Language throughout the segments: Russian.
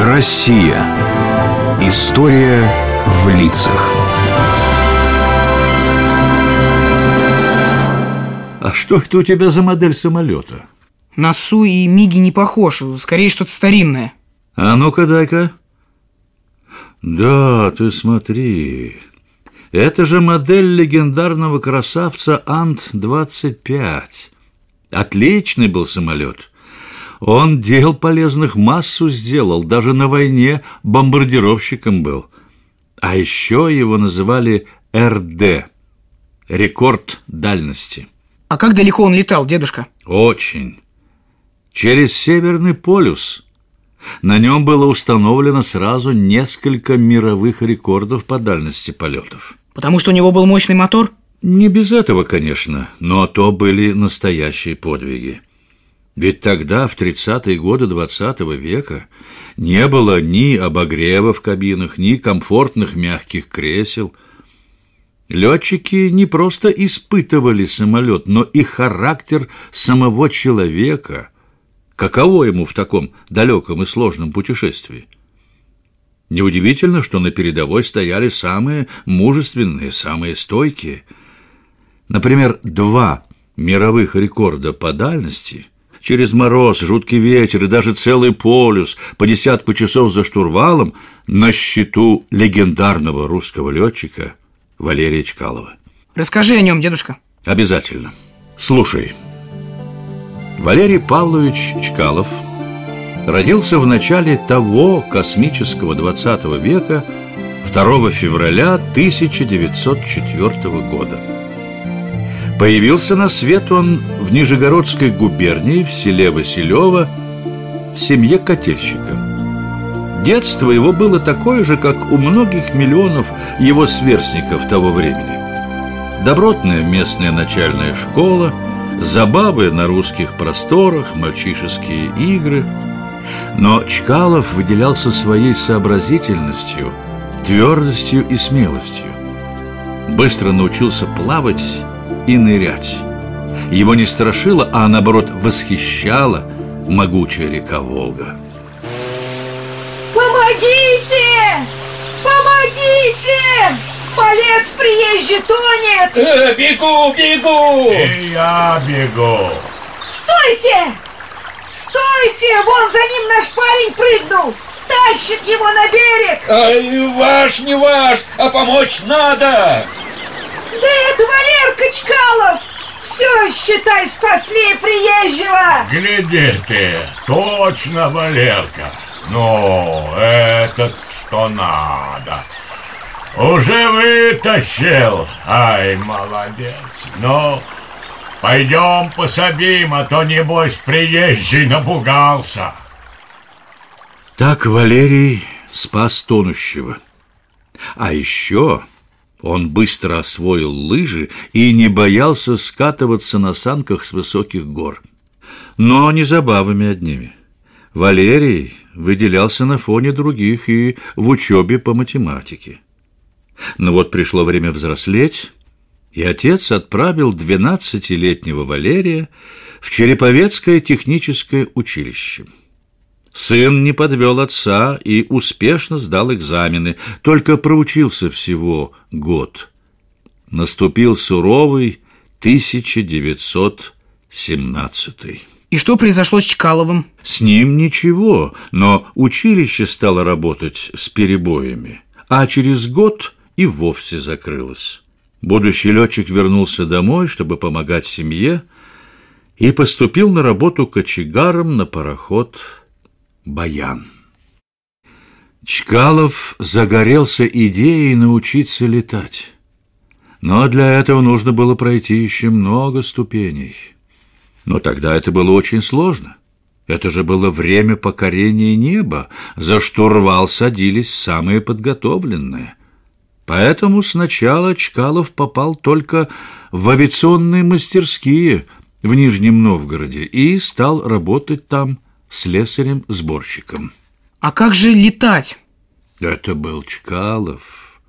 Россия. История в лицах. А что это у тебя за модель самолета? На Су и Миги не похож, скорее что-то старинное. А ну-ка дай-ка. Да, ты смотри. Это же модель легендарного красавца Ант-25. Отличный был самолет. Он дел полезных массу сделал, даже на войне бомбардировщиком был. А еще его называли РД – рекорд дальности. А как далеко он летал, дедушка? Очень. Через Северный полюс. На нем было установлено сразу несколько мировых рекордов по дальности полетов. Потому что у него был мощный мотор? Не без этого, конечно, но то были настоящие подвиги. Ведь тогда, в 30-е годы 20 -го века, не было ни обогрева в кабинах, ни комфортных мягких кресел. Летчики не просто испытывали самолет, но и характер самого человека. Каково ему в таком далеком и сложном путешествии? Неудивительно, что на передовой стояли самые мужественные, самые стойкие. Например, два мировых рекорда по дальности – Через мороз, жуткий ветер и даже целый полюс по десятку часов за штурвалом на счету легендарного русского летчика Валерия Чкалова. Расскажи о нем, дедушка. Обязательно. Слушай. Валерий Павлович Чкалов родился в начале того космического 20 века 2 февраля 1904 года. Появился на свет он в Нижегородской губернии, в селе Василево, в семье котельщика. Детство его было такое же, как у многих миллионов его сверстников того времени. Добротная местная начальная школа, забавы на русских просторах, мальчишеские игры. Но Чкалов выделялся своей сообразительностью, твердостью и смелостью. Быстро научился плавать и нырять. Его не страшило, а наоборот восхищала могучая река Волга. Помогите! Помогите! Малец приезжий тонет! Э, бегу, бегу! И я бегу. Стойте! Стойте! Вон за ним наш парень прыгнул! Тащит его на берег! Ай, ваш, не ваш, а помочь надо! Да это Валерка Чкалов! Все, считай, спасли приезжего! Гляди ты, точно Валерка. Ну, этот что надо. Уже вытащил. Ай, молодец. Ну, пойдем пособим, а то, небось, приезжий напугался. Так Валерий спас тонущего. А еще он быстро освоил лыжи и не боялся скатываться на санках с высоких гор. Но не забавами одними. Валерий выделялся на фоне других и в учебе по математике. Но вот пришло время взрослеть, и отец отправил двенадцатилетнего Валерия в Череповецкое техническое училище. Сын не подвел отца и успешно сдал экзамены, только проучился всего год. Наступил суровый 1917 И что произошло с Чкаловым? С ним ничего, но училище стало работать с перебоями, а через год и вовсе закрылось. Будущий летчик вернулся домой, чтобы помогать семье, и поступил на работу кочегаром на пароход Баян. Чкалов загорелся идеей научиться летать. Но для этого нужно было пройти еще много ступеней. Но тогда это было очень сложно. Это же было время покорения неба, за штурвал садились самые подготовленные. Поэтому сначала Чкалов попал только в авиационные мастерские в Нижнем Новгороде и стал работать там слесарем-сборщиком. А как же летать? Это был Чкалов.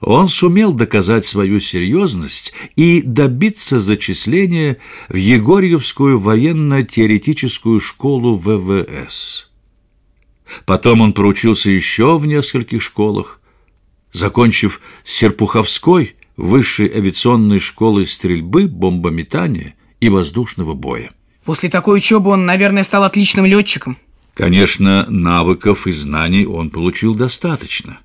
Он сумел доказать свою серьезность и добиться зачисления в Егорьевскую военно-теоретическую школу ВВС. Потом он проучился еще в нескольких школах, закончив Серпуховской высшей авиационной школой стрельбы, бомбометания и воздушного боя. После такой учебы он, наверное, стал отличным летчиком. Конечно, навыков и знаний он получил достаточно.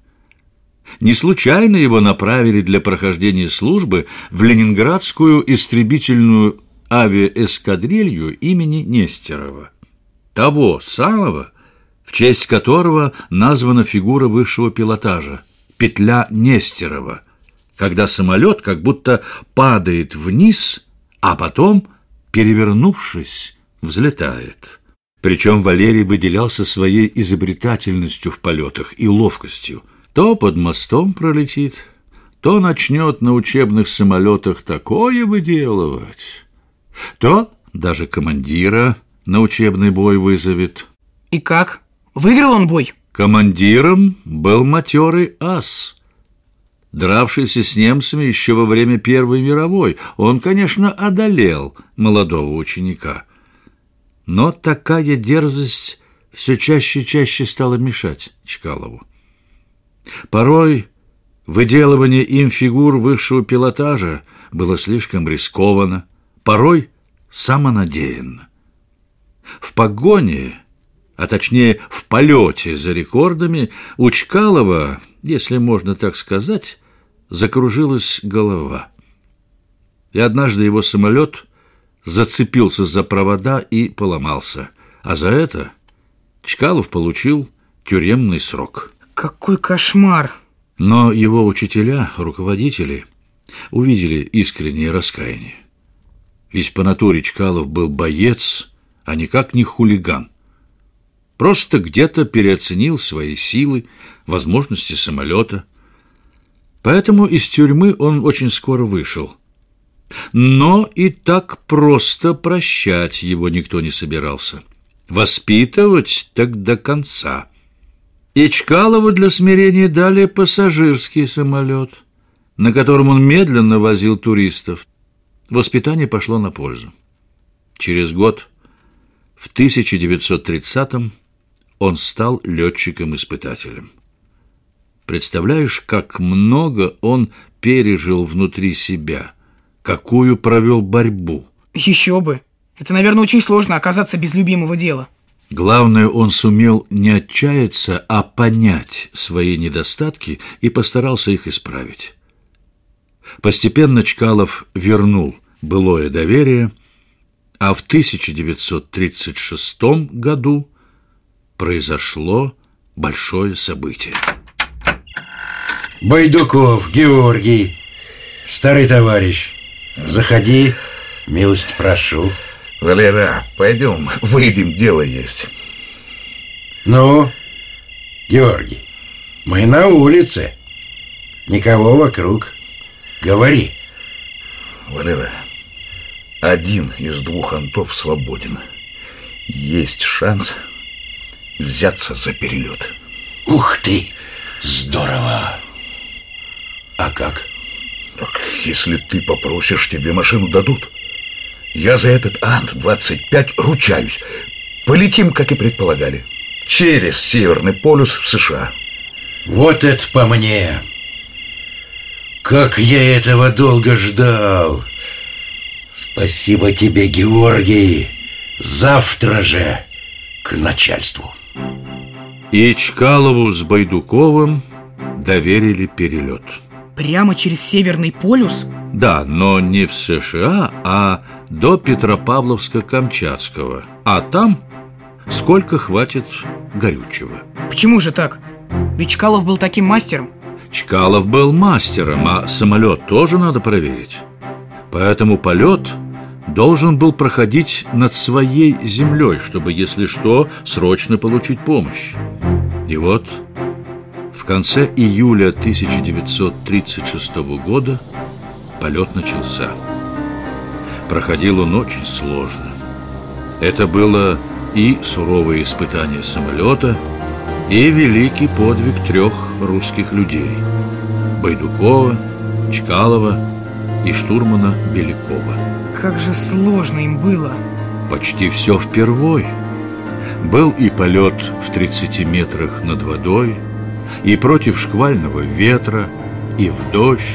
Не случайно его направили для прохождения службы в Ленинградскую истребительную авиаэскадрилью имени Нестерова. Того самого, в честь которого названа фигура высшего пилотажа – петля Нестерова, когда самолет как будто падает вниз, а потом, перевернувшись, взлетает. Причем Валерий выделялся своей изобретательностью в полетах и ловкостью. То под мостом пролетит, то начнет на учебных самолетах такое выделывать, то даже командира на учебный бой вызовет. И как? Выиграл он бой? Командиром был матерый ас, дравшийся с немцами еще во время Первой мировой. Он, конечно, одолел молодого ученика. Но такая дерзость все чаще и чаще стала мешать Чкалову. Порой выделывание им фигур высшего пилотажа было слишком рискованно, порой самонадеянно. В погоне, а точнее в полете за рекордами, у Чкалова, если можно так сказать, закружилась голова. И однажды его самолет зацепился за провода и поломался, а за это Чкалов получил тюремный срок. Какой кошмар! Но его учителя, руководители, увидели искреннее раскаяние. Ведь по натуре Чкалов был боец, а никак не хулиган. Просто где-то переоценил свои силы, возможности самолета. Поэтому из тюрьмы он очень скоро вышел. Но и так просто прощать его никто не собирался. Воспитывать так до конца. И Чкалову для смирения дали пассажирский самолет, на котором он медленно возил туристов. Воспитание пошло на пользу. Через год, в 1930-м, он стал летчиком-испытателем. Представляешь, как много он пережил внутри себя, какую провел борьбу. Еще бы. Это, наверное, очень сложно оказаться без любимого дела. Главное, он сумел не отчаяться, а понять свои недостатки и постарался их исправить. Постепенно Чкалов вернул былое доверие, а в 1936 году произошло большое событие. Байдуков, Георгий, старый товарищ, заходи, милость прошу. Валера, пойдем, выйдем, дело есть. Ну, Георгий, мы на улице, никого вокруг. Говори. Валера, один из двух антов свободен. Есть шанс взяться за перелет. Ух ты, здорово. А как? Так, если ты попросишь, тебе машину дадут. Я за этот Ант-25 ручаюсь. Полетим, как и предполагали. Через Северный полюс в США. Вот это по мне. Как я этого долго ждал. Спасибо тебе, Георгий. Завтра же к начальству. И Чкалову с Байдуковым доверили перелет. Прямо через Северный полюс? Да, но не в США, а до Петропавловска-Камчатского. А там сколько хватит горючего. Почему же так? Ведь Чкалов был таким мастером. Чкалов был мастером, а самолет тоже надо проверить. Поэтому полет должен был проходить над своей землей, чтобы, если что, срочно получить помощь. И вот в конце июля 1936 года полет начался. Проходил он очень сложно. Это было и суровое испытание самолета, и великий подвиг трех русских людей – Байдукова, Чкалова и штурмана Белякова. Как же сложно им было. Почти все впервой. Был и полет в 30 метрах над водой, и против шквального ветра, и в дождь,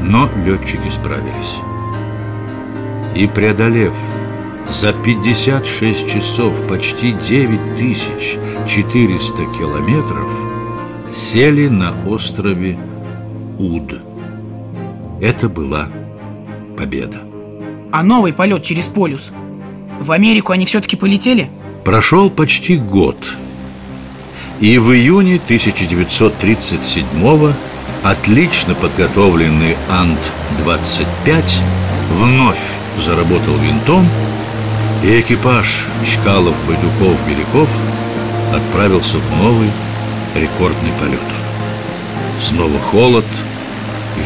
но летчики справились. И преодолев за 56 часов почти 9400 километров, сели на острове Уд. Это была победа. А новый полет через полюс? В Америку они все-таки полетели? Прошел почти год. И в июне 1937-го отлично подготовленный Ант-25 вновь заработал винтом, и экипаж Чкалов, Байдуков, Беляков отправился в новый рекордный полет. Снова холод,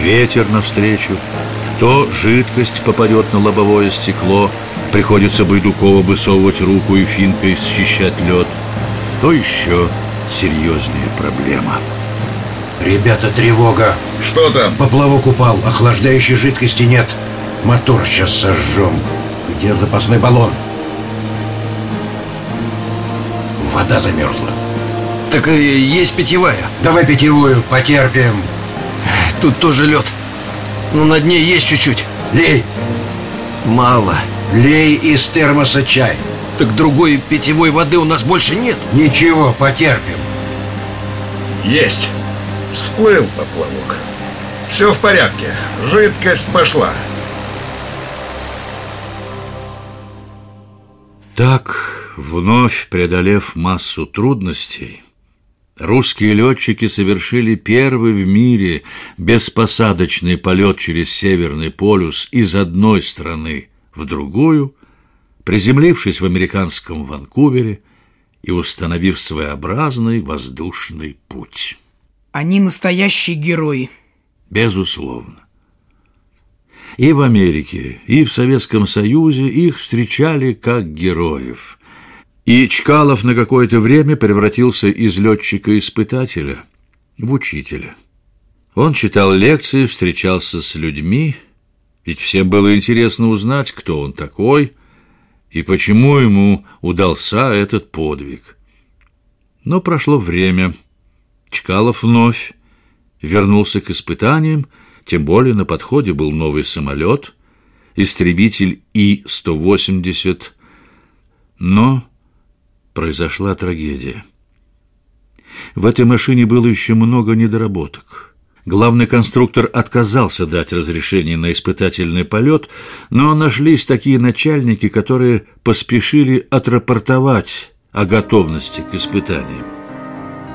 ветер навстречу, то жидкость попадет на лобовое стекло, приходится Байдукову высовывать руку и финкой счищать лед, то еще серьезнее проблема. Ребята, тревога. Что там? Поплавок упал, охлаждающей жидкости нет. Мотор сейчас сожжем. Где запасной баллон? Вода замерзла. Так и есть питьевая. Давай питьевую, потерпим. Тут тоже лед. Но на дне есть чуть-чуть. Лей, Мало. лей из термоса чай. Так другой питьевой воды у нас больше нет. Ничего, потерпим. Есть. Всплыл поплавок. Все в порядке. Жидкость пошла. Так, вновь преодолев массу трудностей, русские летчики совершили первый в мире беспосадочный полет через Северный полюс из одной страны в другую, приземлившись в американском Ванкувере и установив своеобразный воздушный путь. Они настоящие герои. Безусловно. И в Америке, и в Советском Союзе их встречали как героев. И Чкалов на какое-то время превратился из летчика-испытателя в учителя. Он читал лекции, встречался с людьми, ведь всем было интересно узнать, кто он такой и почему ему удался этот подвиг. Но прошло время. Чкалов вновь вернулся к испытаниям, тем более на подходе был новый самолет, истребитель И-180. Но произошла трагедия. В этой машине было еще много недоработок. Главный конструктор отказался дать разрешение на испытательный полет, но нашлись такие начальники, которые поспешили отрапортовать о готовности к испытаниям.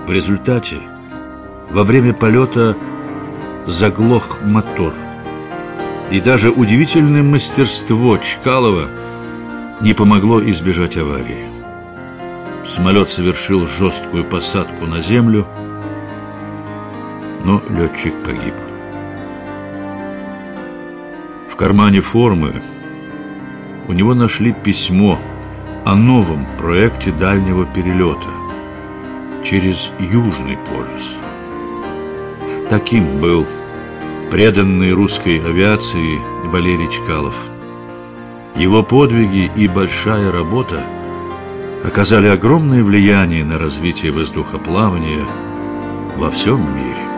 В результате во время полета заглох мотор. И даже удивительное мастерство Чкалова не помогло избежать аварии. Самолет совершил жесткую посадку на землю, но летчик погиб. В кармане формы у него нашли письмо о новом проекте дальнего перелета через Южный полюс. Таким был преданный русской авиации Валерий Чкалов. Его подвиги и большая работа оказали огромное влияние на развитие воздухоплавания во всем мире.